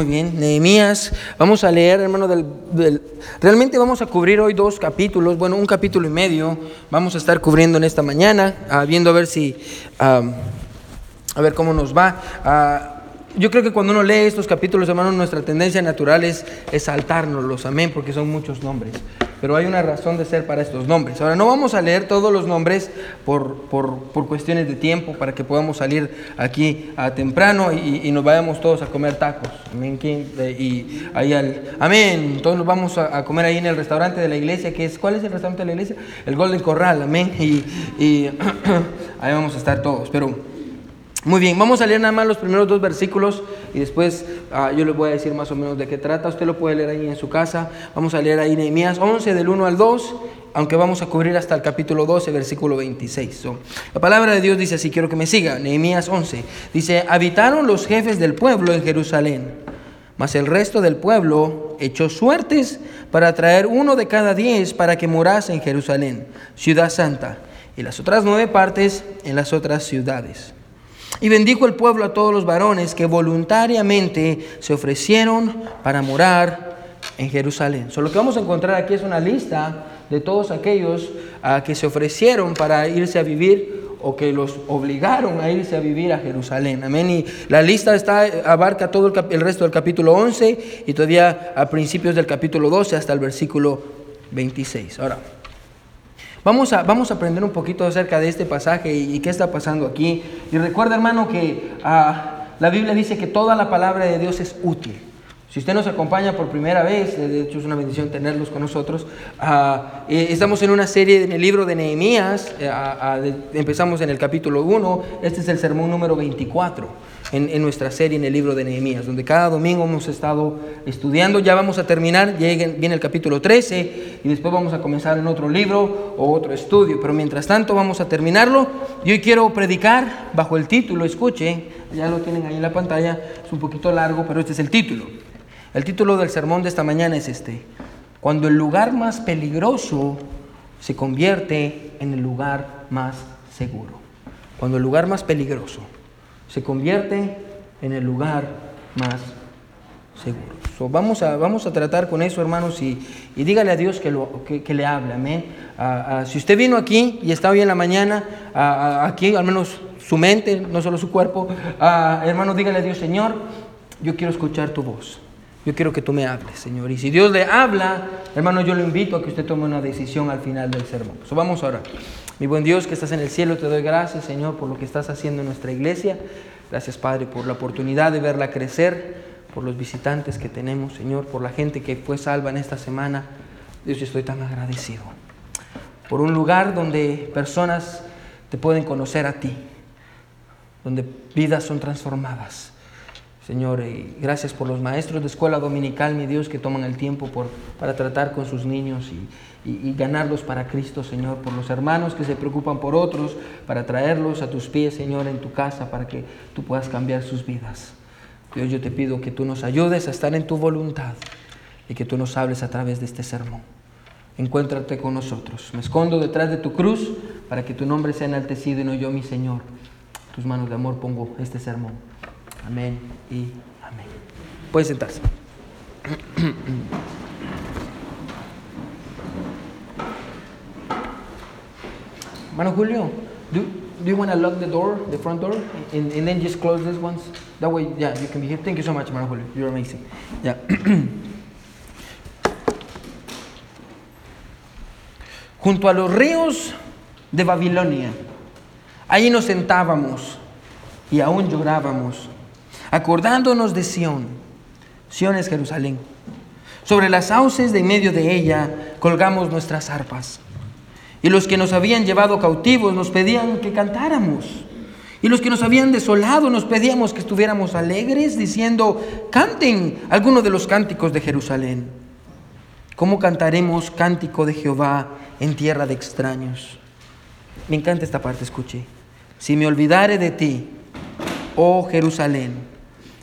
Muy bien, Nehemías, vamos a leer, hermano, del, realmente vamos a cubrir hoy dos capítulos, bueno, un capítulo y medio, vamos a estar cubriendo en esta mañana, ah, viendo a ver si, a ver cómo nos va. Ah, yo creo que cuando uno lee estos capítulos, hermano, nuestra tendencia natural es, saltárnoslos, amén, porque son muchos nombres. Pero hay una razón de ser para estos nombres. Ahora, no vamos a leer todos los nombres por, por, cuestiones de tiempo, para que podamos salir aquí a temprano y, nos vayamos todos a comer tacos. Amén. Y ahí al, amén. Todos nos vamos a, comer ahí en el restaurante de la iglesia, que es, ¿cuál es el restaurante de la iglesia? El Golden Corral, amén. Y, y ahí vamos a estar todos. Pero muy bien, vamos a leer nada más los primeros dos versículos y después ah, yo les voy a decir más o menos de qué trata. Usted lo puede leer ahí en su casa. Vamos a leer ahí Nehemías 11 del 1 al 2, aunque vamos a cubrir hasta el capítulo 12, versículo 26. la palabra de Dios dice así, quiero que me siga. Nehemías 11 dice, habitaron los jefes del pueblo en Jerusalén, mas el resto del pueblo echó suertes para traer uno de cada diez para que morase en Jerusalén, ciudad santa, y las otras nueve partes en las otras ciudades. Y bendijo el pueblo a todos los varones que voluntariamente se ofrecieron para morar en Jerusalén. So, lo que vamos a encontrar aquí es una lista de todos aquellos ah, que se ofrecieron para irse a vivir o que los obligaron a irse a vivir a Jerusalén. Amén. Y la lista está, abarca todo el, el resto del capítulo 11 y todavía a principios del capítulo 12 hasta el versículo 26. Ahora. Vamos a, vamos a aprender un poquito acerca de este pasaje y, qué está pasando aquí. Y recuerda, hermano, que ah, la Biblia dice que toda la palabra de Dios es útil. Si usted nos acompaña por primera vez, de hecho es una bendición tenerlos con nosotros, eh, estamos en una serie en el libro de Nehemías, eh, empezamos en el capítulo 1, este es el sermón número 24 en, nuestra serie en el libro de Nehemías, donde cada domingo hemos estado estudiando. Ya vamos a terminar, viene el capítulo 13 y después vamos a comenzar en otro libro o otro estudio. Pero mientras tanto vamos a terminarlo. Y hoy quiero predicar bajo el título, escuche, ya lo tienen ahí en la pantalla, es un poquito largo, pero este es el título. El título del sermón de esta mañana es este. Cuando el lugar más peligroso se convierte en el lugar más seguro. Cuando el lugar más peligroso se convierte en el lugar más seguro. vamos, a, vamos a tratar con eso, hermanos, y, dígale a Dios que, lo, que, le hable. Amén. si usted vino aquí y está hoy en la mañana, aquí, al menos su mente, no solo su cuerpo, hermano, dígale a Dios, Señor, yo quiero escuchar tu voz. Yo quiero que tú me hables, Señor. Y si Dios le habla, hermano, yo lo invito a que usted tome una decisión al final del sermón. So, vamos ahora. Mi buen Dios que estás en el cielo, te doy gracias, Señor, por lo que estás haciendo en nuestra iglesia. Gracias, Padre, por la oportunidad de verla crecer, por los visitantes que tenemos, Señor, por la gente que fue salva en esta semana. Dios, yo estoy tan agradecido. Por un lugar donde personas te pueden conocer a ti, donde vidas son transformadas. Señor, y gracias por los maestros de escuela dominical, mi Dios, que toman el tiempo por, para tratar con sus niños y, y, ganarlos para Cristo, Señor, por los hermanos que se preocupan por otros, para traerlos a tus pies, Señor, en tu casa, para que tú puedas cambiar sus vidas. Dios, yo te pido que tú nos ayudes a estar en tu voluntad y que tú nos hables a través de este sermón. Encuéntrate con nosotros. Me escondo detrás de tu cruz para que tu nombre sea enaltecido y no yo, mi Señor. tus manos de amor pongo este sermón. Amén y amén. Pueden sentarse. Mano Julio, do, do you want to lock the door, the front door, and, and then just close this once? That way, yeah, you can be here. Thank you so much, Mano Julio. You're amazing. Yeah. Junto a los ríos de Babilonia, allí nos sentábamos y aún llorábamos, acordándonos de Sión. Sión es Jerusalén. Sobre las sauces de en medio de ella colgamos nuestras arpas. Y los que nos habían llevado cautivos nos pedían que cantáramos. Y los que nos habían desolado nos pedíamos que estuviéramos alegres, diciendo, canten algunos de los cánticos de Jerusalén. ¿Cómo cantaremos cántico de Jehová en tierra de extraños? Me encanta esta parte, escuche. Si me olvidare de ti, oh Jerusalén,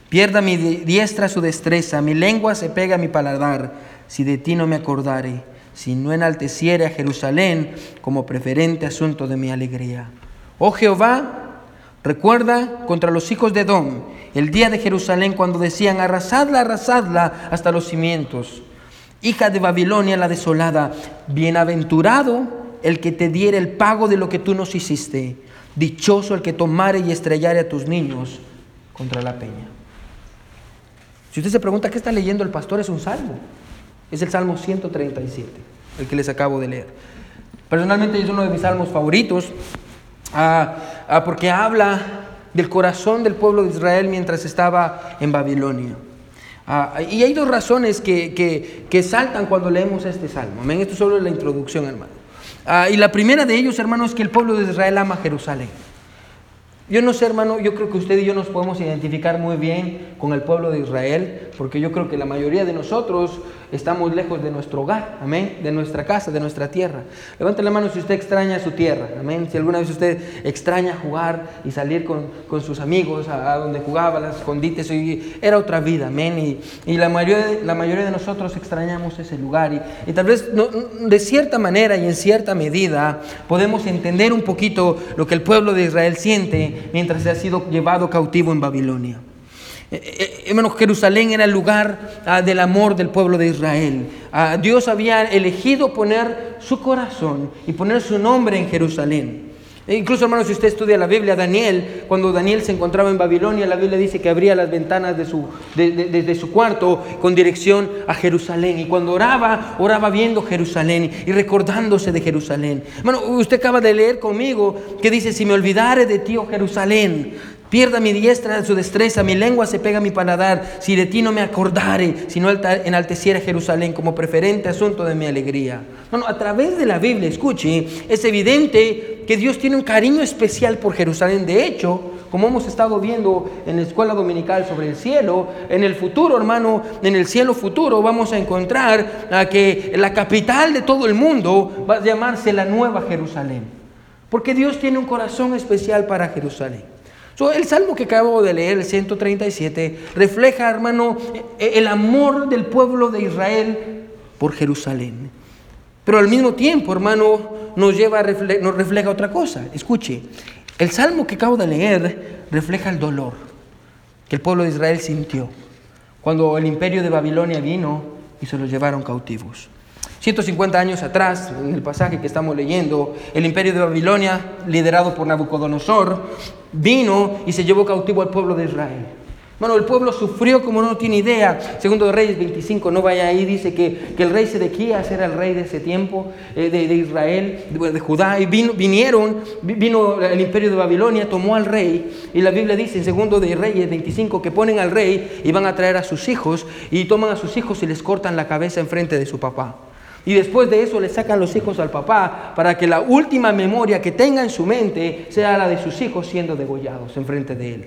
pierda mi diestra su destreza, mi lengua se pega a mi paladar, si de ti no me acordare si no enalteciere a Jerusalén como preferente asunto de mi alegría. Oh Jehová, recuerda contra los hijos de Edom el día de Jerusalén cuando decían, arrasadla, arrasadla hasta los cimientos. Hija de Babilonia la desolada, bienaventurado el que te diere el pago de lo que tú nos hiciste, dichoso el que tomare y estrellare a tus niños contra la peña. Si usted se pregunta qué está leyendo el pastor, es un salmo. Es el Salmo 137, el que les acabo de leer. Personalmente es uno de mis salmos favoritos ah, ah, porque habla del corazón del pueblo de Israel mientras estaba en Babilonia. Ah, y hay dos razones que, que, saltan cuando leemos este salmo. Esto solo es la introducción, hermano. y la primera de ellos, hermano, es que el pueblo de Israel ama Jerusalén. Yo no sé, hermano, yo creo que usted y yo nos podemos identificar muy bien con el pueblo de Israel, porque yo creo que la mayoría de nosotros estamos lejos de nuestro hogar, amén, de nuestra casa, de nuestra tierra. Levante la mano si usted extraña su tierra, amén. Si alguna vez usted extraña jugar y salir con, sus amigos a, donde jugaba, las escondites, era otra vida, amén. Y, la, mayoría de, la mayoría de nosotros extrañamos ese lugar. Y, tal vez de cierta manera y en cierta medida podemos entender un poquito lo que el pueblo de Israel siente mientras se ha sido llevado cautivo en Babilonia. Eh, eh, hermanos, Jerusalén era el lugar ah, del amor del pueblo de Israel. Ah, Dios había elegido poner su corazón y poner su nombre en Jerusalén. E incluso, hermanos, si usted estudia la Biblia, Daniel, cuando Daniel se encontraba en Babilonia, la Biblia dice que abría las ventanas de su, de, su cuarto con dirección a Jerusalén. Y cuando oraba, oraba viendo Jerusalén y recordándose de Jerusalén. Hermano, usted acaba de leer conmigo que dice, si me olvidare de ti, oh Jerusalén, Pierda mi diestra su destreza, mi lengua se pega a mi paladar, si de ti no me acordare, si no enalteciera Jerusalén como preferente asunto de mi alegría. Bueno, a través de la Biblia, escuche, es evidente que Dios tiene un cariño especial por Jerusalén. De hecho, como hemos estado viendo en la escuela dominical sobre el cielo, en el futuro, hermano, en el cielo futuro vamos a encontrar que la capital de todo el mundo va a llamarse la Nueva Jerusalén. Porque Dios tiene un corazón especial para Jerusalén el salmo que acabo de leer, el 137, refleja, hermano, e, el amor del pueblo de Israel por Jerusalén. Pero al mismo tiempo, hermano, nos, lleva nos refleja otra cosa. Escuche, el salmo que acabo de leer refleja el dolor que el pueblo de Israel sintió cuando el imperio de Babilonia vino y se los llevaron cautivos. 150 años atrás, en el pasaje que estamos leyendo, el imperio de Babilonia, liderado por Nabucodonosor, vino y se llevó cautivo al pueblo de Israel. Bueno, el pueblo sufrió como no tiene idea. Segundo de Reyes 25, no vaya ahí, dice que, el rey Sedequías era el rey de ese tiempo, eh, de, Israel, de, Judá, y vino, vinieron, vino el imperio de Babilonia, tomó al rey, y la Biblia dice en segundo de Reyes 25 que ponen al rey y van a traer a sus hijos, y toman a sus hijos y les cortan la cabeza enfrente de su papá. Y después de eso le sacan los hijos al papá para que la última memoria que tenga en su mente sea la de sus hijos siendo degollados enfrente de él.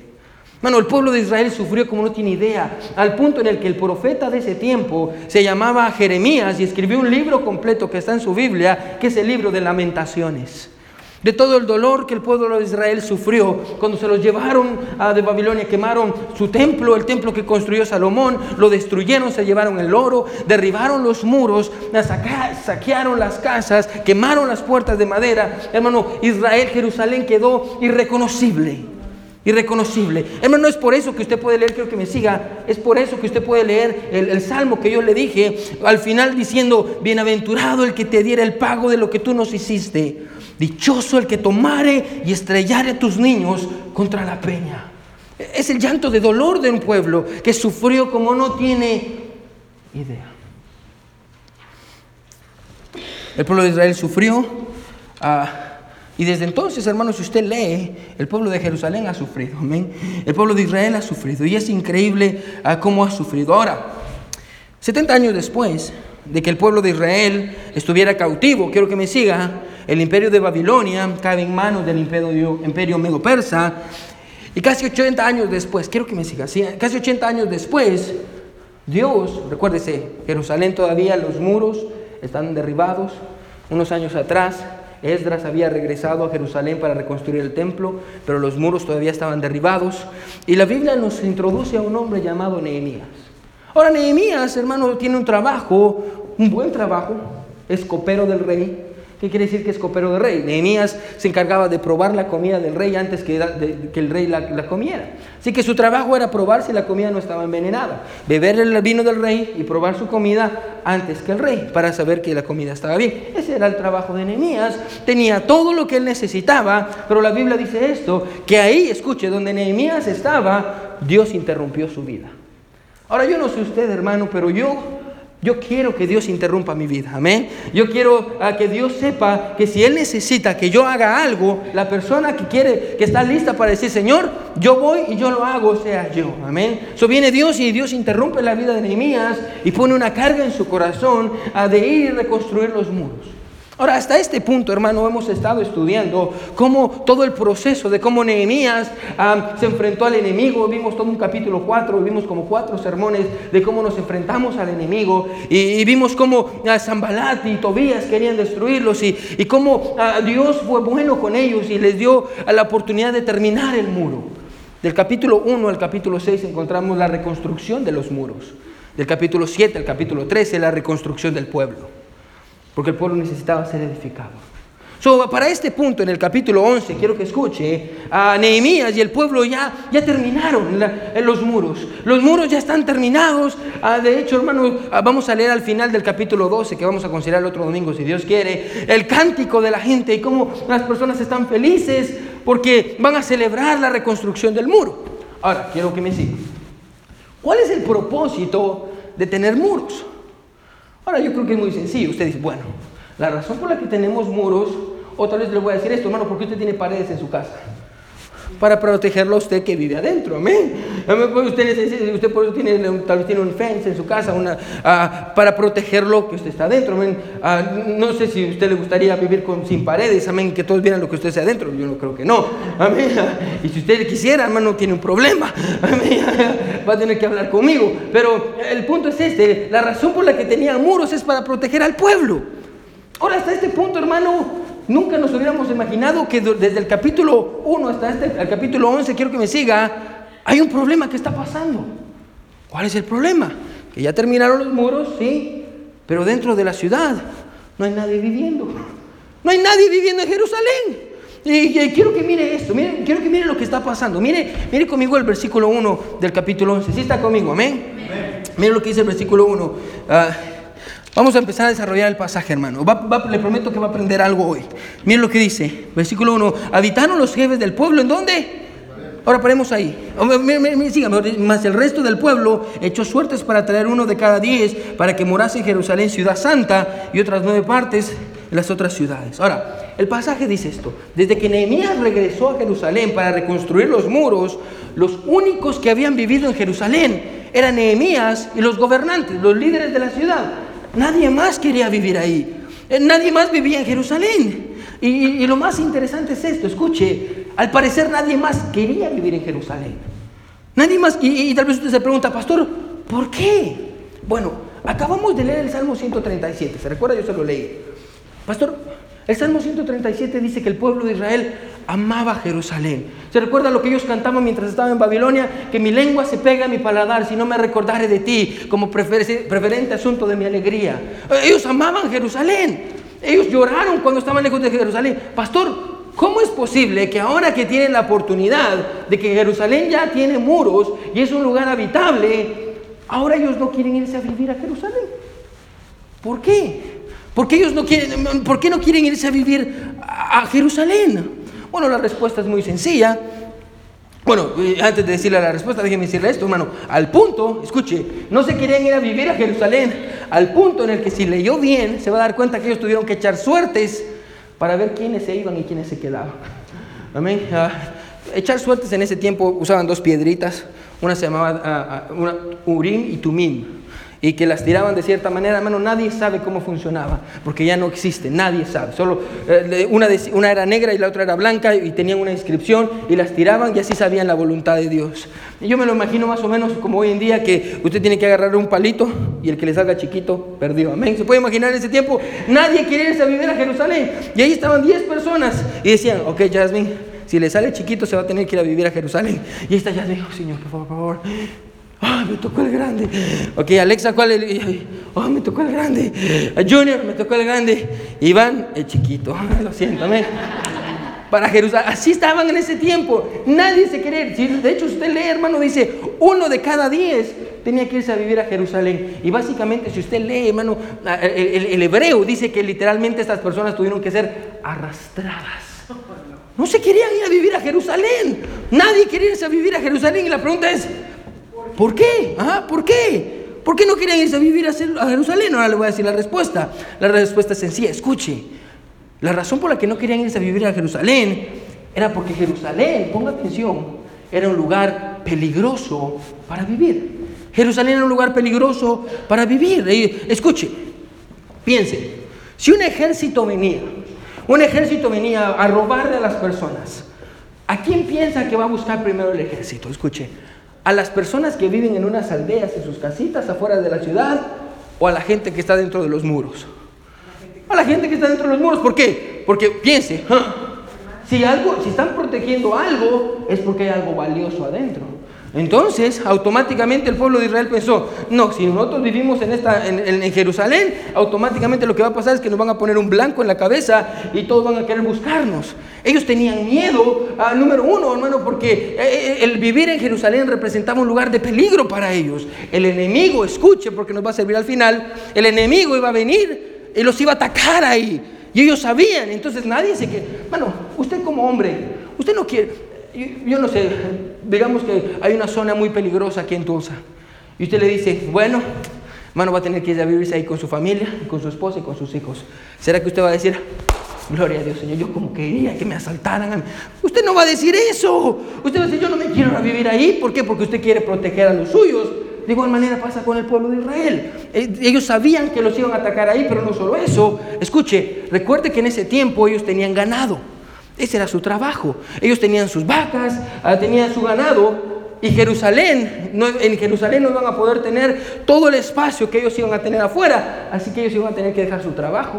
Bueno, el pueblo de Israel sufrió como no tiene idea, al punto en el que el profeta de ese tiempo se llamaba Jeremías y escribió un libro completo que está en su Biblia, que es el libro de lamentaciones de todo el dolor que el pueblo de Israel sufrió cuando se los llevaron a de Babilonia, quemaron su templo, el templo que construyó Salomón, lo destruyeron, se llevaron el oro, derribaron los muros, saquearon las casas, quemaron las puertas de madera. Hermano, Israel, Jerusalén quedó irreconocible. Irreconocible. Hermano, no es por eso que usted puede leer, creo que me siga, es por eso que usted puede leer el, el salmo que yo le dije al final diciendo, bienaventurado el que te diera el pago de lo que tú nos hiciste. Dichoso el que tomare y estrellare tus niños contra la peña. Es el llanto de dolor de un pueblo que sufrió como no tiene idea. El pueblo de Israel sufrió ah, y desde entonces, hermanos, si usted lee, el pueblo de Jerusalén ha sufrido. Amén. El pueblo de Israel ha sufrido y es increíble ah, cómo ha sufrido. Ahora, 70 años después de que el pueblo de Israel estuviera cautivo, quiero que me siga, el imperio de Babilonia cae en manos del imperio, imperio medo-persa. Y casi 80 años después, quiero que me siga, casi 80 años después, Dios, recuérdese, Jerusalén todavía los muros están derribados. Unos años atrás, Esdras había regresado a Jerusalén para reconstruir el templo, pero los muros todavía estaban derribados. Y la Biblia nos introduce a un hombre llamado Nehemías. Ahora, Nehemías, hermano, tiene un trabajo, un buen trabajo, es copero del rey, ¿Qué quiere decir que es copero de rey? Nehemías se encargaba de probar la comida del rey antes que, el rey la, comiera. Así que su trabajo era probar si la comida no estaba envenenada, beber el vino del rey y probar su comida antes que el rey para saber que la comida estaba bien. Ese era el trabajo de Nehemías. Tenía todo lo que él necesitaba, pero la Biblia dice esto, que ahí, escuche, donde Nehemías estaba, Dios interrumpió su vida. Ahora yo no sé usted, hermano, pero yo yo quiero que Dios interrumpa mi vida, amén. Yo quiero ah, que Dios sepa que si Él necesita que yo haga algo, la persona que quiere, que está lista para decir, Señor, yo voy y yo lo hago, sea yo, amén. Eso viene Dios y Dios interrumpe la vida de Nehemías y pone una carga en su corazón a de ir y reconstruir los muros. Ahora, hasta este punto, hermano, hemos estado estudiando cómo todo el proceso de cómo Nehemías ah, se enfrentó al enemigo. Vimos todo un capítulo 4, vimos como cuatro sermones de cómo nos enfrentamos al enemigo. Y, vimos cómo uh, Zambalat y Tobías querían destruirlos y, y cómo ah, Dios fue bueno con ellos y les dio la oportunidad de terminar el muro. Del capítulo 1 al capítulo 6 encontramos la reconstrucción de los muros. Del capítulo 7 al capítulo 13 la reconstrucción del pueblo porque el pueblo necesitaba ser edificado. para este punto, en el capítulo 11, quiero que escuche, a Nehemías y el pueblo ya, ya terminaron en los muros. Los muros ya están terminados. Ah, de hecho, hermano, ah, vamos a leer al final del capítulo 12, que vamos a considerar el otro domingo, si Dios quiere, el cántico de la gente y cómo las personas están felices porque van a celebrar la reconstrucción del muro. Ahora, quiero que me sigan. ¿Cuál es el propósito de tener muros? Ahora yo creo que es muy sencillo. Usted dice, bueno, la razón por la que tenemos muros, otra vez le voy a decir esto, hermano, porque usted tiene paredes en su casa? Para protegerlo a usted que vive adentro, amén. Pues usted, usted por eso tiene, tal vez tiene un fence en su casa, una, uh, para protegerlo que usted está adentro, amén. Uh, no sé si a usted le gustaría vivir con, sin paredes, amén, que todos vieran lo que usted sea adentro, yo no creo que no, amén. Y si usted quisiera, hermano, tiene un problema, amén. Va a tener que hablar conmigo. Pero el punto es este, la razón por la que tenía muros es para proteger al pueblo. Ahora, hasta este punto, hermano, Nunca nos hubiéramos imaginado que desde el capítulo 1 hasta este, el capítulo 11, quiero que me siga, hay un problema que está pasando. ¿Cuál es el problema? Que ya terminaron los muros, sí, pero dentro de la ciudad no hay nadie viviendo. No hay nadie viviendo en Jerusalén. Y, quiero que mire esto, mire, quiero que mire lo que está pasando. Mire, mire conmigo el versículo 1 del capítulo 11. ¿Sí está conmigo? Amén. Mire lo que dice el versículo 1. Vamos a empezar a desarrollar el pasaje, hermano. le prometo que va a aprender algo hoy. Miren lo que dice, versículo 1. Habitaron los jefes del pueblo, ¿en dónde? Ahora paremos ahí. Síganme, más el resto del pueblo echó suertes para traer uno de cada diez para que morase en Jerusalén, ciudad santa, y otras nueve partes en las otras ciudades. Ahora, el pasaje dice esto. Desde que Nehemías regresó a Jerusalén para reconstruir los muros, los únicos que habían vivido en Jerusalén eran Nehemías y los gobernantes, los líderes de la ciudad. Nadie más quería vivir ahí. Eh, nadie más vivía en Jerusalén. Y, lo más interesante es esto, escuche, al parecer nadie más quería vivir en Jerusalén. Nadie más, y, tal vez usted se pregunta, pastor, ¿por qué? Bueno, acabamos de leer el Salmo 137, ¿se recuerda? Yo se lo leí. Pastor, el Salmo 137 dice que el pueblo de Israel amaba Jerusalén. ¿Se recuerda lo que ellos cantaban mientras estaban en Babilonia? Que mi lengua se pega a mi paladar si no me recordare de ti como preferente asunto de mi alegría. Ellos amaban Jerusalén. Ellos lloraron cuando estaban lejos de Jerusalén. Pastor, ¿cómo es posible que ahora que tienen la oportunidad de que Jerusalén ya tiene muros y es un lugar habitable, ahora ellos no quieren irse a vivir a Jerusalén? ¿Por qué? ¿Por qué ellos no quieren, por qué no quieren irse a vivir a Jerusalén? Bueno, la respuesta es muy sencilla. Bueno, eh, antes de decirle la respuesta, déjeme decirle esto, hermano. Al punto, escuche, no se querían ir a vivir a Jerusalén, al punto en el que si leyó bien, se va a dar cuenta que ellos tuvieron que echar suertes para ver quiénes se iban y quiénes se quedaban. Amén. Ah, echar suertes en ese tiempo usaban dos piedritas, una se llamaba ah, ah, Urim y Tumim y que las tiraban de cierta manera, hermano, nadie sabe cómo funcionaba, porque ya no existe, nadie sabe. Solo eh, una, una, era negra y la otra era blanca y tenían una inscripción y las tiraban y así sabían la voluntad de Dios. Y yo me lo imagino más o menos como hoy en día que usted tiene que agarrar un palito y el que le salga chiquito perdió. Amén. ¿Se puede imaginar en ese tiempo? Nadie quiere irse a vivir a Jerusalén. Y ahí estaban 10 personas y decían, ok, Jasmine, si le sale chiquito se va a tener que ir a vivir a Jerusalén. Y ahí está Jasmine, oh, Señor, por favor, por favor ¡Ah, me tocó el grande! Ok, Alexa, ¿cuál es? ¡Ah, me tocó el grande! Junior, me tocó el grande. Iván, el chiquito. Lo siento, amén para Jerusalén. Así estaban en ese tiempo. Nadie se quería ir. De hecho, usted lee, hermano, dice, uno de cada diez tenía que irse a vivir a Jerusalén. Y básicamente, si usted lee, hermano, el, hebreo dice que literalmente estas personas tuvieron que ser arrastradas. No se querían ir a vivir a Jerusalén. Nadie quería irse a vivir a Jerusalén. Y la pregunta es, ¿por qué? ¿Por qué? ¿Por qué no querían irse a vivir a Jerusalén? Ahora le voy a decir la respuesta. La respuesta es sencilla. Escuche. La razón por la que no querían irse a vivir a Jerusalén era porque Jerusalén, ponga atención, era un lugar peligroso para vivir. Jerusalén era un lugar peligroso para vivir. escuche, piense, si un ejército venía, un ejército venía a robarle a las personas, ¿a quién piensa que va a buscar primero el ejército? Escuche, ¿a las personas que viven en unas aldeas, en sus casitas afuera de la ciudad, o a la gente que está dentro de los muros? a la gente que está dentro de los muros. ¿Por qué? Porque piense, si, algo, si están protegiendo algo, es porque hay algo valioso adentro. Entonces, automáticamente el pueblo de Israel pensó, no, si nosotros vivimos en, esta, en, Jerusalén, automáticamente lo que va a pasar es que nos van a poner un blanco en la cabeza y todos van a querer buscarnos. Ellos tenían miedo, ah, número uno, hermano, porque eh, eh, el vivir en Jerusalén representaba un lugar de peligro para ellos. El enemigo, escuche, porque nos va a servir al final, el enemigo iba a venir y los iba a atacar ahí. Y ellos sabían, entonces nadie se quiere. Bueno, usted como hombre, usted no quiere, yo, no sé, digamos que hay una zona muy peligrosa aquí en Tulsa. Y usted le dice, bueno, hermano, va a tener que ir a vivirse ahí con su familia, con su esposa y con sus hijos. ¿Será que usted va a decir, gloria a Dios, Señor, yo como quería que me asaltaran? Usted no va a decir eso. Usted va a decir, yo no me quiero a vivir ahí. ¿Por qué? Porque usted quiere proteger a los suyos. De igual manera pasa con el pueblo de Israel. Eh, ellos sabían que los iban a atacar ahí, pero no solo eso. Escuche, recuerde que en ese tiempo ellos tenían ganado. Ese era su trabajo. Ellos tenían sus vacas, ah, tenían su ganado. Y Jerusalén, en Jerusalén no iban a poder tener todo el espacio que ellos iban a tener afuera. Así que ellos iban a tener que dejar su trabajo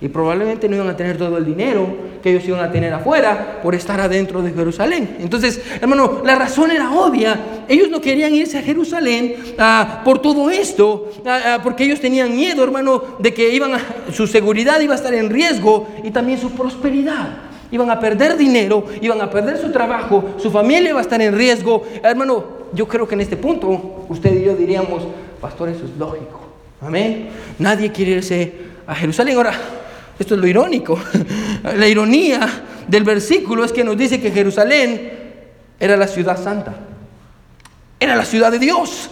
y probablemente no iban a tener todo el dinero que ellos iban a tener afuera por estar adentro de Jerusalén. Entonces, hermano, la razón era obvia. Ellos no querían irse a Jerusalén ah, por todo esto, ah, porque ellos tenían miedo, hermano, de que iban su seguridad iba a estar en riesgo y también su prosperidad. Iban a perder dinero, iban a perder su trabajo, su familia iba a estar en riesgo. Hermano, yo creo que en este punto usted y yo diríamos, pastor, eso es lógico. Amén. Nadie quiere irse a Jerusalén. Ahora, esto es lo irónico. La ironía del versículo es que nos dice que Jerusalén era la ciudad santa. Era la ciudad de Dios.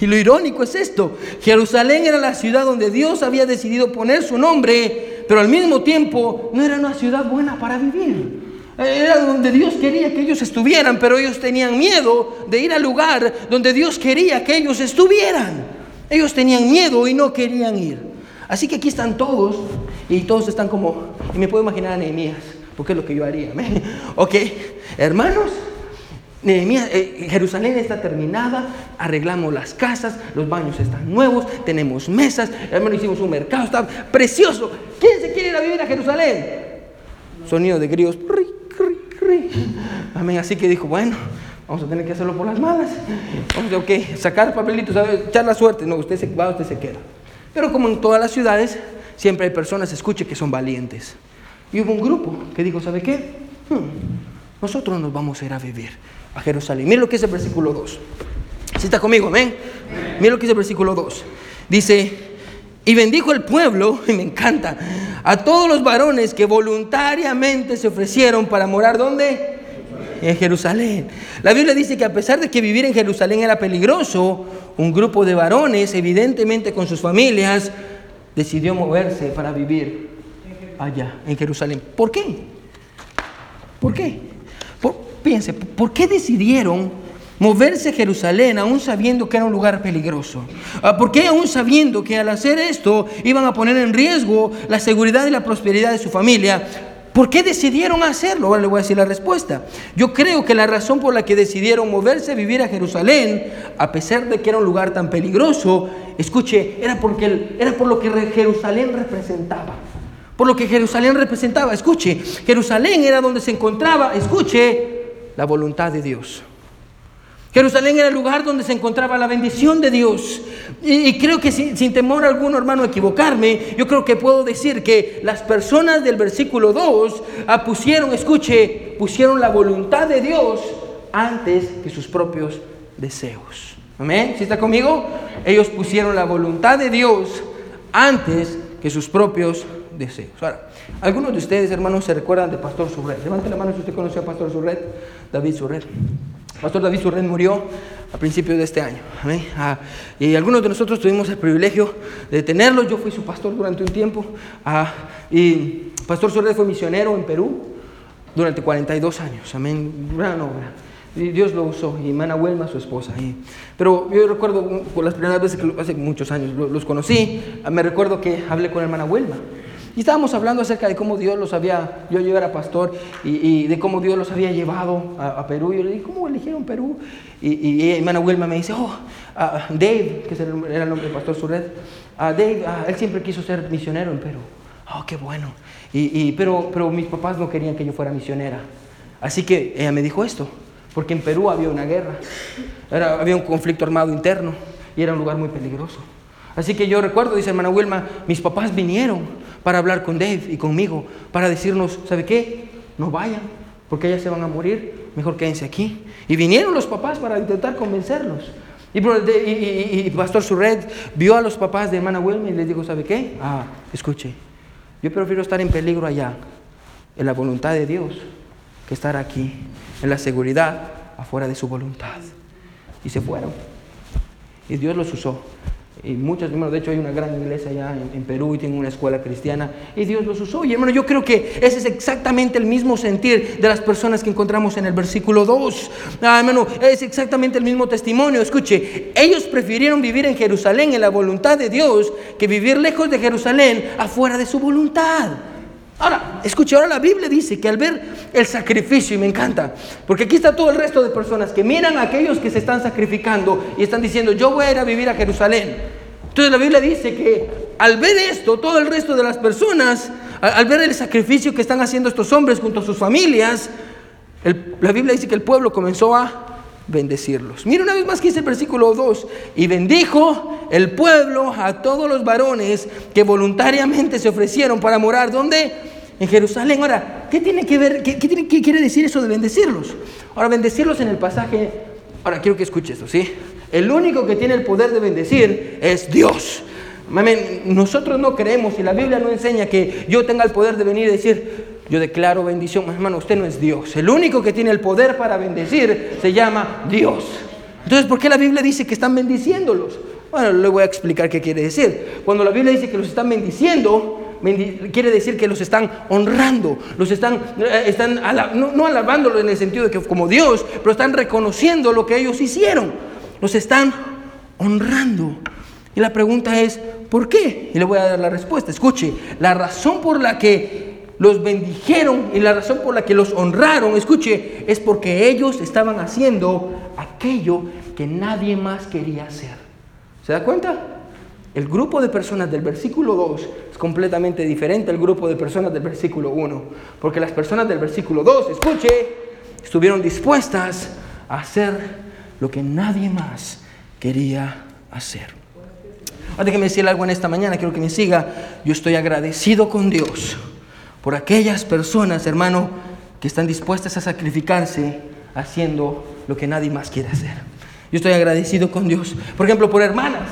Y lo irónico es esto. Jerusalén era la ciudad donde Dios había decidido poner su nombre, pero al mismo tiempo no era una ciudad buena para vivir. Era donde Dios quería que ellos estuvieran, pero ellos tenían miedo de ir al lugar donde Dios quería que ellos estuvieran. Ellos tenían miedo y no querían ir. Así que aquí están todos y todos están como, y me puedo imaginar a Nehemías, porque es lo que yo haría. ok, hermanos, Nehemías, eh, Jerusalén está terminada, arreglamos las casas, los baños están nuevos, tenemos mesas, hermanos, hicimos un mercado, está precioso. ¿Quién se quiere ir a vivir a Jerusalén? Sonido de grillos. Amén. Así que dijo, bueno, vamos a tener que hacerlo por las malas. Vamos, ok, sacar papelitos, echar la suerte. No, usted se va, usted se queda. Pero como en todas las ciudades, siempre hay personas, escuche, que son valientes. Y hubo un grupo que dijo, ¿sabe qué? Hmm, nosotros nos vamos a ir a vivir a Jerusalén. Mira lo que es el versículo 2. Si está conmigo, amén. Mira lo que es el versículo 2. Dice, y bendijo el pueblo, y me encanta, a todos los varones que voluntariamente se ofrecieron para morar ¿dónde? En Jerusalén. La Biblia dice que a pesar de que vivir en Jerusalén era peligroso, un grupo de varones, evidentemente con sus familias, decidió moverse para vivir allá, en Jerusalén. ¿Por qué? ¿Por qué? Piense, ¿por qué decidieron moverse a Jerusalén aún sabiendo que era un lugar peligroso? Ah, ¿Por qué aún sabiendo que al hacer esto iban a poner en riesgo la seguridad y la prosperidad de su familia? ¿Por qué decidieron hacerlo? Ahora le voy a decir la respuesta. Yo creo que la razón por la que decidieron moverse a vivir a Jerusalén, a pesar de que era un lugar tan peligroso, escuche, era, porque, era por lo que Jerusalén representaba. Por lo que Jerusalén representaba. Escuche, Jerusalén era donde se encontraba, escuche, la voluntad de Dios. Jerusalén era el lugar donde se encontraba la bendición de Dios. Y, creo que sin, sin, temor alguno, hermano, equivocarme, yo creo que puedo decir que las personas del versículo 2 ah, pusieron, escuche, pusieron la voluntad de Dios antes que sus propios deseos. Amén. ¿Sí está conmigo? Ellos pusieron la voluntad de Dios antes que sus propios deseos. Ahora, algunos de ustedes, hermanos, se recuerdan de Pastor Surret. Levante la mano si usted conoce a Pastor Surret, David Surret. Pastor David Surret murió a principios de este año. Ah, y algunos de nosotros tuvimos el privilegio de tenerlo. Yo fui su pastor durante un tiempo. Ah, y Pastor Surret fue misionero en Perú durante 42 años. Amén. Gran obra. Y Dios lo usó, y hermana Huelma, su esposa. pero yo recuerdo con las primeras veces que hace muchos años los conocí, me recuerdo que hablé con hermana Huelma. Y estábamos hablando acerca de cómo Dios los había, yo, yo era pastor, y, de cómo Dios los había llevado a, Perú. Yo le dije, ¿cómo eligieron Perú? Y, y, hermana Wilma me dice, oh, ah, Dave, que era el nombre del pastor Surret, uh, Dave, ah, él siempre quiso ser misionero en Perú. Oh, qué bueno. Y, pero, pero mis papás no querían que yo fuera misionera. Así que ella me dijo esto, porque en Perú había una guerra, era, había un conflicto armado interno y era un lugar muy peligroso. Así que yo recuerdo, dice hermana Wilma, mis papás vinieron para hablar con Dave y conmigo, para decirnos, ¿sabe qué? No vayan, porque ellas se van a morir, mejor quédense aquí. Y vinieron los papás para intentar convencerlos. Y, Pastor Surred vio a los papás de hermana Wilma y les dijo, ¿sabe qué? Ah, escuche, yo prefiero estar en peligro allá, en la voluntad de Dios, que estar aquí, en la seguridad, afuera de su voluntad. Y se fueron. Y Dios los usó y muchas, de hecho hay una gran iglesia allá en, Perú y tiene una escuela cristiana y Dios los usó. Y hermano, yo creo que ese es exactamente el mismo sentir de las personas que encontramos en el versículo 2. Ah, hermano, es exactamente el mismo testimonio. Escuche, ellos prefirieron vivir en Jerusalén en la voluntad de Dios que vivir lejos de Jerusalén afuera de su voluntad. Ahora, escuche, ahora la Biblia dice que al ver el sacrificio, y me encanta, porque aquí está todo el resto de personas que miran a aquellos que se están sacrificando y están diciendo, yo voy a ir a vivir a Jerusalén. Entonces la Biblia dice que al ver esto, todo el resto de las personas, al, ver el sacrificio que están haciendo estos hombres junto a sus familias, la Biblia dice que el pueblo comenzó a bendecirlos. Mira una vez más que dice el versículo 2, y bendijo el pueblo a todos los varones que voluntariamente se ofrecieron para morar. ¿Dónde? En Jerusalén. Ahora, ¿qué tiene que ver? ¿Qué, qué quiere decir eso de bendecirlos? Ahora, bendecirlos en el pasaje, ahora quiero que escuche esto, ¿sí? El único que tiene el poder de bendecir es Dios. Nosotros no creemos y la Biblia no enseña que yo tenga el poder de venir y decir, yo declaro bendición. Hermano, usted no es Dios. El único que tiene el poder para bendecir se llama Dios. Entonces, ¿por qué la Biblia dice que están bendiciéndolos? Bueno, le voy a explicar qué quiere decir. Cuando la Biblia dice que los están bendiciendo, quiere decir que los están honrando, los están, eh, están no, no alabándolo en el sentido de que como Dios, pero están reconociendo lo que ellos hicieron. Los están honrando. Y la pregunta es, ¿por qué? Y le voy a dar la respuesta. Escuche, la razón por la que los bendijeron y la razón por la que los honraron, escuche, es porque ellos estaban haciendo aquello que nadie más quería hacer. ¿Se da cuenta? El grupo de personas del versículo 2 es completamente diferente al grupo de personas del versículo 1, porque las personas del versículo 2, escuche, estuvieron dispuestas a hacer lo que nadie más quería hacer. Antes que me decir algo en esta mañana, quiero que me siga. Yo estoy agradecido con Dios por aquellas personas, hermano, que están dispuestas a sacrificarse haciendo lo que nadie más quiere hacer. Yo estoy agradecido con Dios. Por ejemplo, por hermanas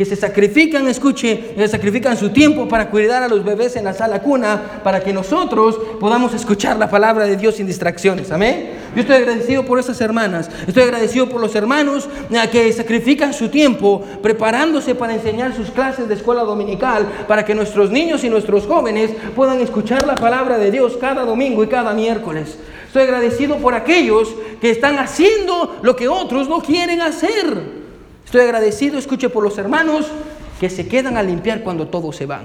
que se sacrifican, escuche, se sacrifican su tiempo para cuidar a los bebés en la sala cuna, para que nosotros podamos escuchar la palabra de Dios sin distracciones. Amén. Yo estoy agradecido por esas hermanas, estoy agradecido por los hermanos eh, que sacrifican su tiempo preparándose para enseñar sus clases de escuela dominical, para que nuestros niños y nuestros jóvenes puedan escuchar la palabra de Dios cada domingo y cada miércoles. Estoy agradecido por aquellos que están haciendo lo que otros no quieren hacer. Estoy agradecido, escuche, por los hermanos que se quedan a limpiar cuando todos se van.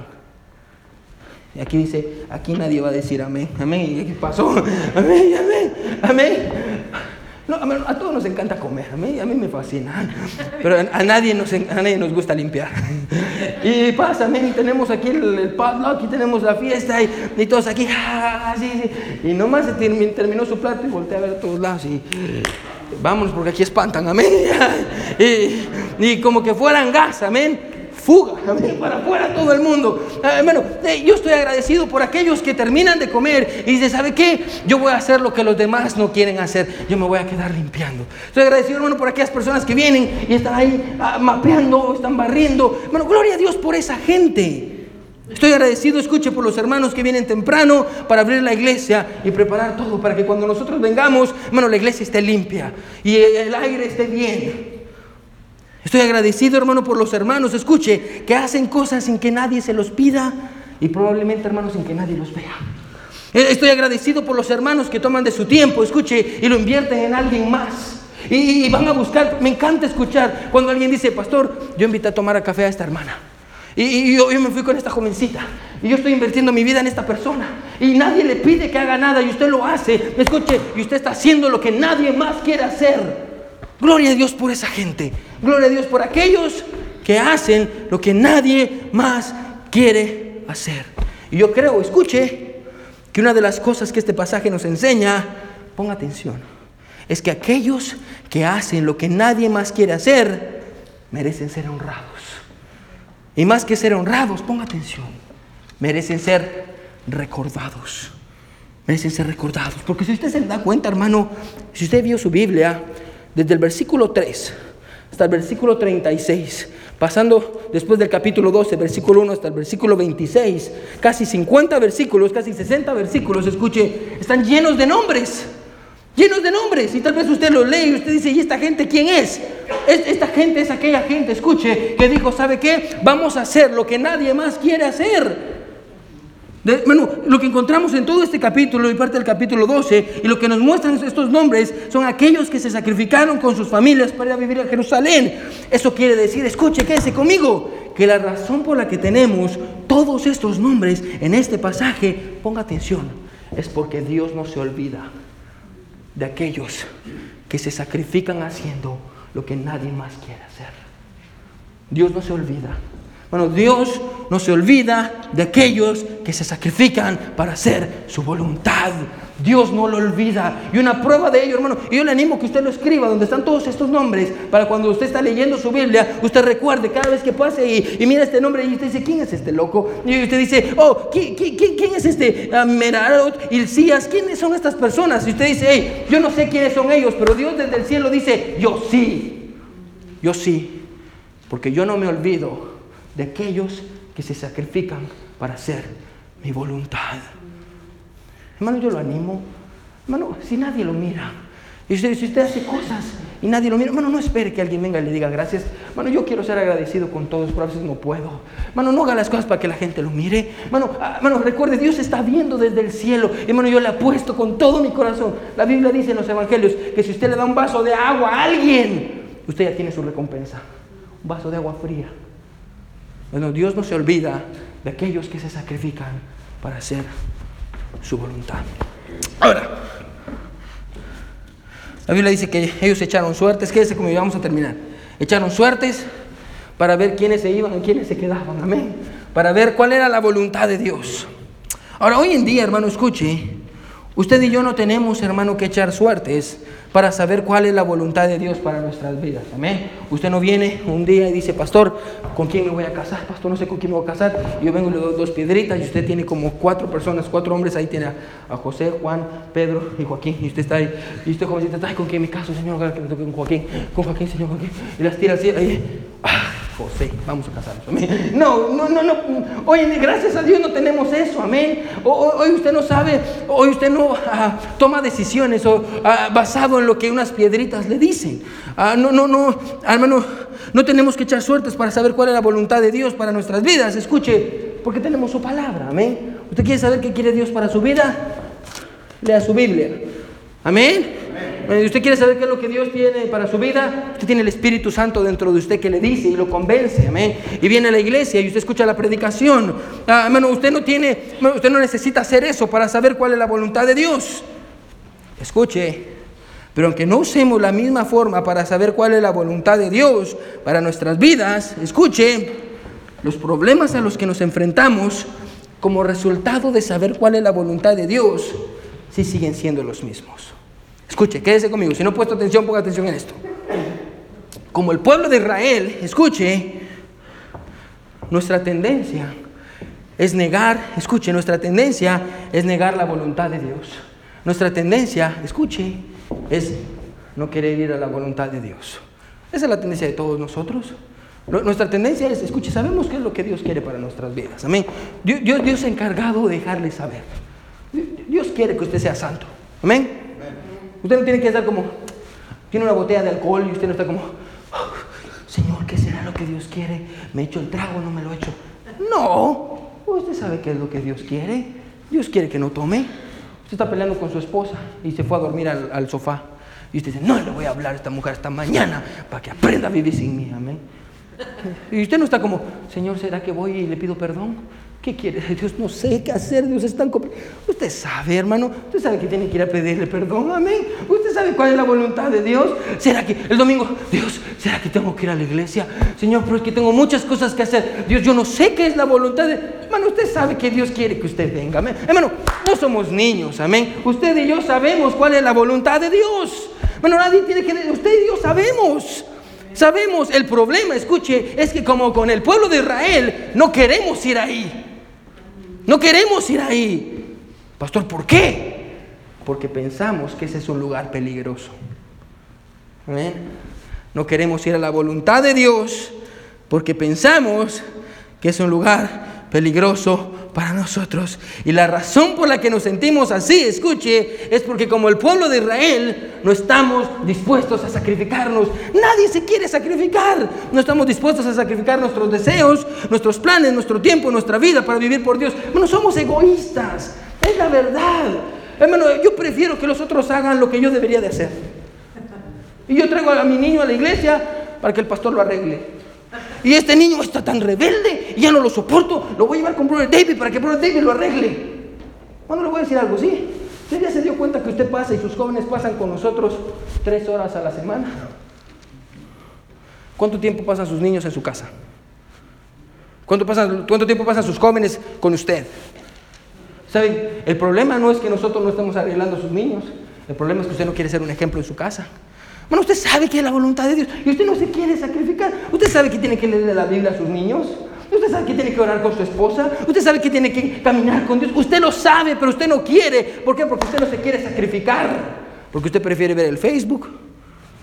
Y aquí dice, aquí nadie va a decir amén, amén. ¿Qué pasó? Amén, amén, amén. No, a, todos nos encanta comer, a mí, a mí me fascina, pero a, nadie nos, a nadie nos gusta limpiar. Y pasa, amén, tenemos aquí el, el aquí tenemos la fiesta y, todos aquí, ah, sí, sí. y nomás se terminó su plato y volteé a ver a todos lados y Vámonos porque aquí espantan, amén. y, y como que fueran gas, amén fuga, para afuera todo el mundo. Bueno, eh, yo estoy agradecido por aquellos que terminan de comer y dicen, ¿sabe qué? Yo voy a hacer lo que los demás no quieren hacer. Yo me voy a quedar limpiando. Estoy agradecido, hermano, por aquellas personas que vienen y están ahí ah, mapeando, están barriendo. Bueno, gloria a Dios por esa gente. Estoy agradecido, escuche, por los hermanos que vienen temprano para abrir la iglesia y preparar todo para que cuando nosotros vengamos, hermano, la iglesia esté limpia y el aire esté bien. Estoy agradecido, hermano, por los hermanos, escuche, que hacen cosas sin que nadie se los pida y probablemente, hermano, sin que nadie los vea. Eh, estoy agradecido por los hermanos que toman de su tiempo, escuche, y lo invierten en alguien más. Y, van a buscar, me encanta escuchar cuando alguien dice, pastor, yo invité a tomar café a esta hermana. Y, yo, yo, me fui con esta jovencita. Y yo estoy invirtiendo mi vida en esta persona. Y nadie le pide que haga nada y usted lo hace. Escuche, y usted está haciendo lo que nadie más quiere hacer. Gloria a Dios por esa gente. Gloria a Dios por aquellos que hacen lo que nadie más quiere hacer. Y yo creo, escuche, que una de las cosas que este pasaje nos enseña, ponga atención, es que aquellos que hacen lo que nadie más quiere hacer, merecen ser honrados. Y más que ser honrados, ponga atención, merecen ser recordados. Merecen ser recordados. Porque si usted se da cuenta, hermano, si usted vio su Biblia, desde el versículo 3 hasta el versículo 36, pasando después del capítulo 12, versículo 1 hasta el versículo 26, casi 50 versículos, casi 60 versículos, escuche, están llenos de nombres, llenos de nombres. Y tal vez usted lo lee y usted dice, ¿y esta gente quién es? Esta gente es aquella gente, escuche, que dijo, ¿sabe qué? Vamos a hacer lo que nadie más quiere hacer bueno, lo que encontramos en todo este capítulo y parte del capítulo 12 y lo que nos muestran estos nombres son aquellos que se sacrificaron con sus familias para ir a vivir a Jerusalén. Eso quiere decir, escuche, quédese conmigo, que la razón por la que tenemos todos estos nombres en este pasaje, ponga atención, es porque Dios no se olvida de aquellos que se sacrifican haciendo lo que nadie más quiere hacer. Dios no se olvida bueno, Dios no se olvida de aquellos que se sacrifican para hacer su voluntad. Dios no lo olvida. Y una prueba de ello, hermano, y yo le animo que usted lo escriba donde están todos estos nombres, para cuando usted está leyendo su Biblia, usted recuerde cada vez que pase y, mira este nombre y usted dice, ¿quién es este loco? Y usted dice, oh, ¿quién, es este uh, Merarot, Ilcías? ¿Quiénes son estas personas? Y usted dice, hey, yo no sé quiénes son ellos, pero Dios desde el cielo dice, yo sí, yo sí, porque yo no me olvido de aquellos que se sacrifican para hacer mi voluntad. Hermano, yo lo animo. Hermano, si nadie lo mira, y si usted hace cosas y nadie lo mira, hermano, no espere que alguien venga y le diga gracias. Hermano, yo quiero ser agradecido con todos, pero a veces no puedo. Hermano, no haga las cosas para que la gente lo mire. Hermano, ah, hermano, recuerde, Dios está viendo desde el cielo. Hermano, yo le apuesto con todo mi corazón. La Biblia dice en los evangelios que si usted le da un vaso de agua a alguien, usted ya tiene su recompensa. Un vaso de agua fría. Bueno, Dios no se olvida de aquellos que se sacrifican para hacer su voluntad. Ahora, la Biblia dice que ellos echaron suertes, quédese como vamos a terminar. Echaron suertes para ver quiénes se iban y quiénes se quedaban, amén. Para ver cuál era la voluntad de Dios. Ahora, hoy en día, hermano, escuche, usted y yo no tenemos, hermano, que echar suertes para saber cuál es la voluntad de Dios para nuestras vidas. Amén. Usted no viene un día y dice, pastor, ¿con quién me voy a casar? Pastor, no sé con quién me voy a casar. Yo vengo y le doy dos piedritas y usted tiene como cuatro personas, cuatro hombres. Ahí tiene a, José, Juan, Pedro y Joaquín. Y usted está ahí. Y usted jovencita, ay, ¿con quién me caso, Señor? Con Joaquín. Con Joaquín, Señor, Joaquín. Y las tira así. Ahí. Ah, José, vamos a casarnos. No, no, no, no. Hoy, gracias a Dios no tenemos eso. Amén. Hoy, usted no sabe, hoy usted no ah, toma decisiones o, ah, basado en lo que unas piedritas le dicen. Ah, no, no, no, hermano, no tenemos que echar suertes para saber cuál es la voluntad de Dios para nuestras vidas. Escuche, porque tenemos su palabra. Amén. ¿Usted quiere saber qué quiere Dios para su vida? Lea su Biblia. Amén. ¿Usted quiere saber qué es lo que Dios tiene para su vida? Usted tiene el Espíritu Santo dentro de usted que le dice y lo convence, amén. Y viene a la iglesia y usted escucha la predicación. Ah, usted no tiene, usted no necesita hacer eso para saber cuál es la voluntad de Dios. Escuche, pero aunque no usemos la misma forma para saber cuál es la voluntad de Dios para nuestras vidas, escuche, los problemas a los que nos enfrentamos como resultado de saber cuál es la voluntad de Dios, sí siguen siendo los mismos. Escuche, quédese conmigo. Si no he puesto atención, ponga atención en esto. Como el pueblo de Israel, escuche, nuestra tendencia es negar, escuche, nuestra tendencia es negar la voluntad de Dios. Nuestra tendencia, escuche, es no querer ir a la voluntad de Dios. Esa es la tendencia de todos nosotros. Nuestra tendencia es, escuche, sabemos qué es lo que Dios quiere para nuestras vidas. Amén. Dios, Dios, Dios ha encargado de dejarle saber. Dios quiere que usted sea santo. Amén. Usted no tiene que estar como, tiene una botella de alcohol y usted no está como, oh, Señor, ¿qué será lo que Dios quiere? ¿Me he hecho el trago no me lo he hecho? No, usted sabe qué es lo que Dios quiere. Dios quiere que no tome. Usted está peleando con su esposa y se fue a dormir al, al sofá. Y usted dice, no le voy a hablar a esta mujer esta mañana para que aprenda a vivir sin mí. Amén. Y usted no está como, Señor, ¿será que voy y le pido perdón? ¿Qué quiere? Dios no sé qué hacer, Dios es tan Usted sabe, hermano, usted sabe que tiene que ir a pedirle perdón, amén. Usted sabe cuál es la voluntad de Dios. ¿Será que el domingo, Dios, ¿será que tengo que ir a la iglesia? Señor, pero es que tengo muchas cosas que hacer. Dios, yo no sé qué es la voluntad de... Hermano, usted sabe que Dios quiere que usted venga, amén. Hermano, no somos niños, amén. Usted y yo sabemos cuál es la voluntad de Dios. Bueno, nadie tiene que... Usted y yo sabemos. Sabemos, el problema, escuche, es que como con el pueblo de Israel, no queremos ir ahí. No queremos ir ahí. Pastor, ¿por qué? Porque pensamos que ese es un lugar peligroso. No queremos ir a la voluntad de Dios porque pensamos que es un lugar peligroso para nosotros. Y la razón por la que nos sentimos así, escuche, es porque como el pueblo de Israel no estamos dispuestos a sacrificarnos. Nadie se quiere sacrificar. No estamos dispuestos a sacrificar nuestros deseos, nuestros planes, nuestro tiempo, nuestra vida para vivir por Dios. Bueno, somos egoístas. Es la verdad. Hermano, yo prefiero que los otros hagan lo que yo debería de hacer. Y yo traigo a mi niño a la iglesia para que el pastor lo arregle. Y este niño está tan rebelde ya no lo soporto. Lo voy a llevar con Brother David para que Brother David lo arregle. Bueno, le voy a decir algo, ¿sí? ¿Usted ya se dio cuenta que usted pasa y sus jóvenes pasan con nosotros tres horas a la semana? ¿Cuánto tiempo pasan sus niños en su casa? ¿Cuánto, ¿Cuánto tiempo pasan sus jóvenes con usted? ¿Saben? El problema no es que nosotros no estemos arreglando a sus niños. El problema es que usted no quiere ser un ejemplo en su casa. Bueno, usted sabe que es la voluntad de Dios y usted no se quiere sacrificar. Usted sabe que tiene que leer la Biblia a sus niños. Usted sabe que tiene que orar con su esposa. Usted sabe que tiene que caminar con Dios. Usted lo sabe, pero usted no quiere. ¿Por qué? Porque usted no se quiere sacrificar. Porque usted prefiere ver el Facebook.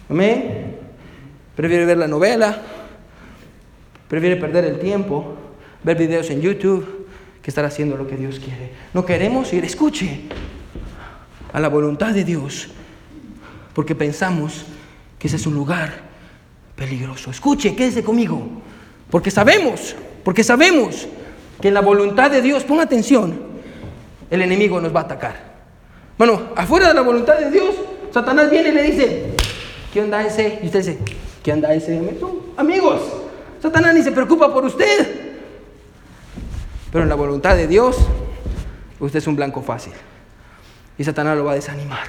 Amén. Prefiere ver la novela. Prefiere perder el tiempo. Ver videos en YouTube que estar haciendo lo que Dios quiere. No queremos ir, escuche, a la voluntad de Dios porque pensamos ese es un lugar peligroso. Escuche, quédese conmigo, porque sabemos, porque sabemos que en la voluntad de Dios, ponga atención, el enemigo nos va a atacar. Bueno, afuera de la voluntad de Dios, Satanás viene y le dice, ¿qué onda ese? Y usted dice, ¿qué onda ese? amigos. Satanás ni se preocupa por usted. Pero en la voluntad de Dios, usted es un blanco fácil. Y Satanás lo va a desanimar.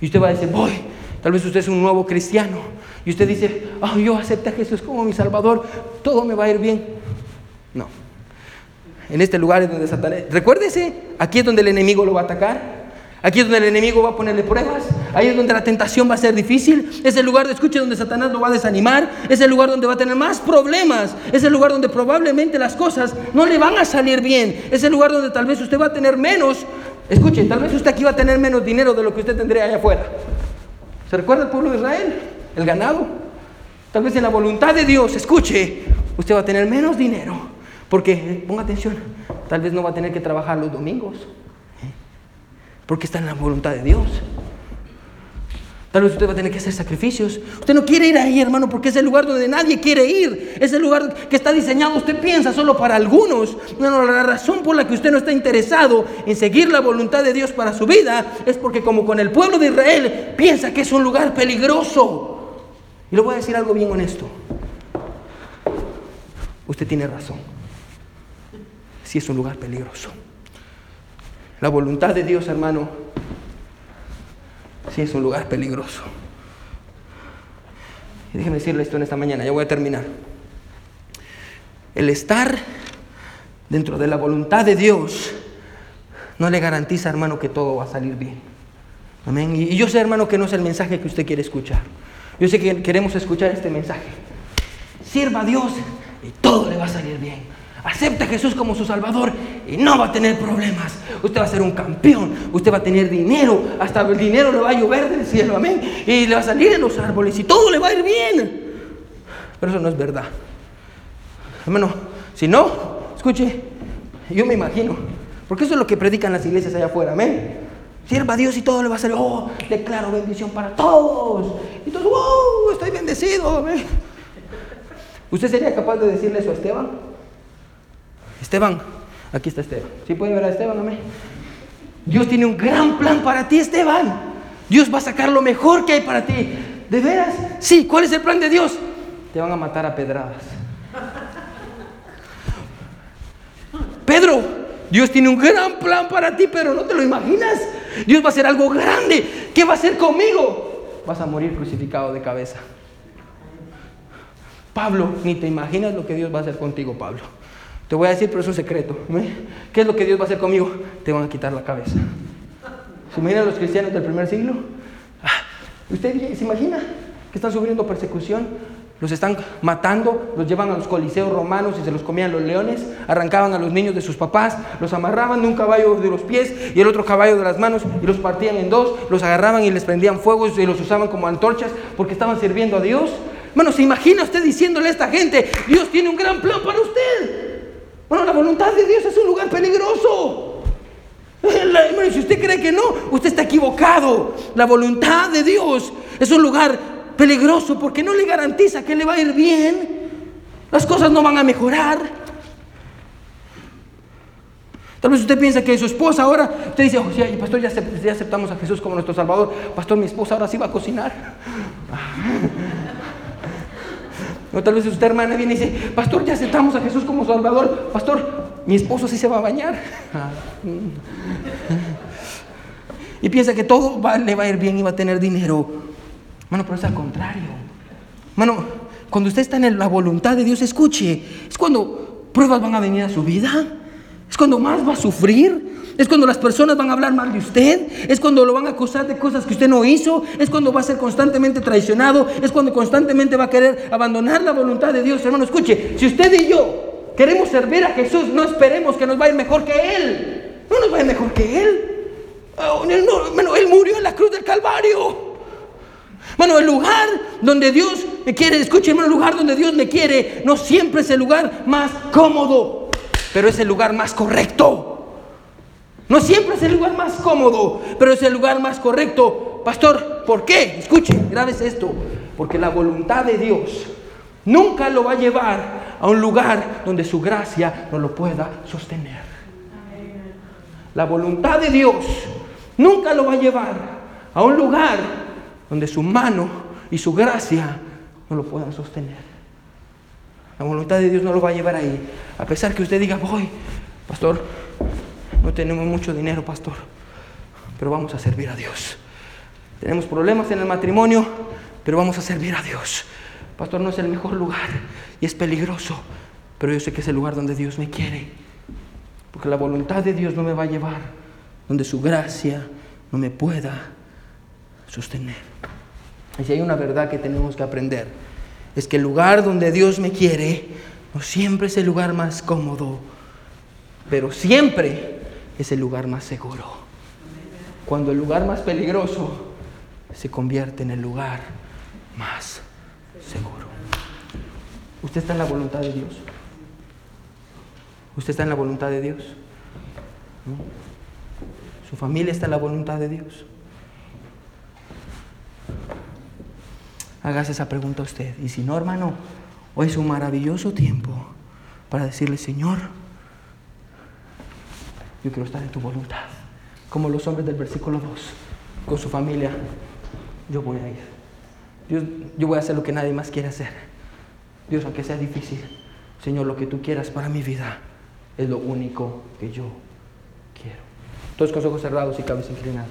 Y usted va a decir, voy. Tal vez usted es un nuevo cristiano. Y usted dice, oh, yo acepté a Jesús como mi Salvador. Todo me va a ir bien. No. En este lugar es donde Satanás... Recuérdese, aquí es donde el enemigo lo va a atacar. Aquí es donde el enemigo va a ponerle pruebas. Ahí es donde la tentación va a ser difícil. Es el lugar escuche donde Satanás lo va a desanimar. Es el lugar donde va a tener más problemas. Es el lugar donde probablemente las cosas no le van a salir bien. Es el lugar donde tal vez usted va a tener menos Escuche, tal vez usted aquí va a tener menos dinero de lo que usted tendría allá afuera. ¿Se recuerda el pueblo de Israel? El ganado. Tal vez en la voluntad de Dios, escuche, usted va a tener menos dinero. Porque, ponga atención, tal vez no va a tener que trabajar los domingos. ¿eh? Porque está en la voluntad de Dios. Tal vez usted va a tener que hacer sacrificios. Usted no quiere ir ahí, hermano, porque es el lugar donde nadie quiere ir. Es el lugar que está diseñado, usted piensa, solo para algunos. No, la razón por la que usted no está interesado en seguir la voluntad de Dios para su vida es porque como con el pueblo de Israel piensa que es un lugar peligroso. Y le voy a decir algo bien honesto. Usted tiene razón. Si es un lugar peligroso. La voluntad de Dios, hermano, sí es un lugar peligroso. Y déjeme decirle esto en esta mañana, ya voy a terminar. El estar dentro de la voluntad de Dios no le garantiza, hermano, que todo va a salir bien. Amén. Y yo sé, hermano, que no es el mensaje que usted quiere escuchar. Yo sé que queremos escuchar este mensaje. Sirva a Dios y todo le va a salir bien. Acepta a Jesús como su Salvador y no va a tener problemas. Usted va a ser un campeón, usted va a tener dinero, hasta el dinero le va a llover del cielo, amén. Y le va a salir en los árboles y todo le va a ir bien. Pero eso no es verdad. Hermano, si no, escuche, yo me imagino, porque eso es lo que predican las iglesias allá afuera, amén. Sierva a Dios y todo le va a salir, oh, declaro bendición para todos. Y todos, wow, estoy bendecido, amén. ¿Usted sería capaz de decirle eso a Esteban? Esteban, aquí está Esteban. ¿Sí puede ver a Esteban, amén? Dios tiene un gran plan para ti, Esteban. Dios va a sacar lo mejor que hay para ti. ¿De veras? Sí, ¿cuál es el plan de Dios? Te van a matar a pedradas. Pedro, Dios tiene un gran plan para ti, pero no te lo imaginas. Dios va a hacer algo grande. ¿Qué va a hacer conmigo? Vas a morir crucificado de cabeza. Pablo, ni te imaginas lo que Dios va a hacer contigo, Pablo. Te voy a decir, pero es un secreto. ¿Qué es lo que Dios va a hacer conmigo? Te van a quitar la cabeza. ¿Se imaginan los cristianos del primer siglo? Ah, ¿Usted se imagina que están sufriendo persecución? Los están matando, los llevan a los coliseos romanos y se los comían los leones, arrancaban a los niños de sus papás, los amarraban de un caballo de los pies y el otro caballo de las manos y los partían en dos, los agarraban y les prendían fuego y los usaban como antorchas porque estaban sirviendo a Dios. Bueno, ¿se imagina usted diciéndole a esta gente, Dios tiene un gran plan para usted? Bueno, la voluntad de Dios es un lugar peligroso. si usted cree que no, usted está equivocado. La voluntad de Dios es un lugar peligroso porque no le garantiza que le va a ir bien. Las cosas no van a mejorar. Tal vez usted piensa que su esposa ahora, usted dice, oh, pastor, ya, aceptamos a Jesús como nuestro Salvador. Pastor, mi esposa ahora sí va a cocinar. O tal vez usted, hermana, viene y dice, Pastor, ya aceptamos a Jesús como Salvador. Pastor, mi esposo sí se va a bañar. y piensa que todo le va a ir bien y va a tener dinero. Mano, pero es al contrario. Mano, cuando usted está en la voluntad de Dios, escuche, es cuando pruebas van a venir a su vida, es cuando más va a sufrir, es cuando las personas van a hablar mal de usted, es cuando lo van a acusar de cosas que usted no hizo, es cuando va a ser constantemente traicionado, es cuando constantemente va a querer abandonar la voluntad de Dios. Hermano, escuche, si usted y yo queremos servir a Jesús, no esperemos que nos vaya mejor que Él. No nos vaya mejor que Él. Oh, él murió en la cruz del Calvario. Bueno, el lugar donde Dios me quiere, escúcheme, el lugar donde Dios me quiere, no siempre es el lugar más cómodo, pero es el lugar más correcto. No siempre es el lugar más cómodo, pero es el lugar más correcto. Pastor, ¿por qué? Escuche, grabes esto. Porque la voluntad de Dios nunca lo va a llevar a un lugar donde su gracia no lo pueda sostener. La voluntad de Dios nunca lo va a llevar a un lugar donde su mano y su gracia no lo puedan sostener. La voluntad de Dios no lo va a llevar ahí. A pesar que usted diga, voy, pastor, no tenemos mucho dinero, pastor, pero vamos a servir a Dios. Tenemos problemas en el matrimonio, pero vamos a servir a Dios. Pastor, no es el mejor lugar y es peligroso, pero yo sé que es el lugar donde Dios me quiere. Porque la voluntad de Dios no me va a llevar donde su gracia no me pueda sostener. Y si hay una verdad que tenemos que aprender, es que el lugar donde Dios me quiere no siempre es el lugar más cómodo, pero siempre es el lugar más seguro. Cuando el lugar más peligroso se convierte en el lugar más seguro. ¿Usted está en la voluntad de Dios? ¿Usted está en la voluntad de Dios? ¿Su familia está en la voluntad de Dios? Hágase esa pregunta a usted. Y si no, hermano, hoy es un maravilloso tiempo para decirle, Señor, yo quiero estar en tu voluntad. Como los hombres del versículo 2, con su familia, yo voy a ir. Dios, yo voy a hacer lo que nadie más quiere hacer. Dios, aunque sea difícil, Señor, lo que tú quieras para mi vida es lo único que yo quiero. Todos con ojos cerrados y cabeza inclinada.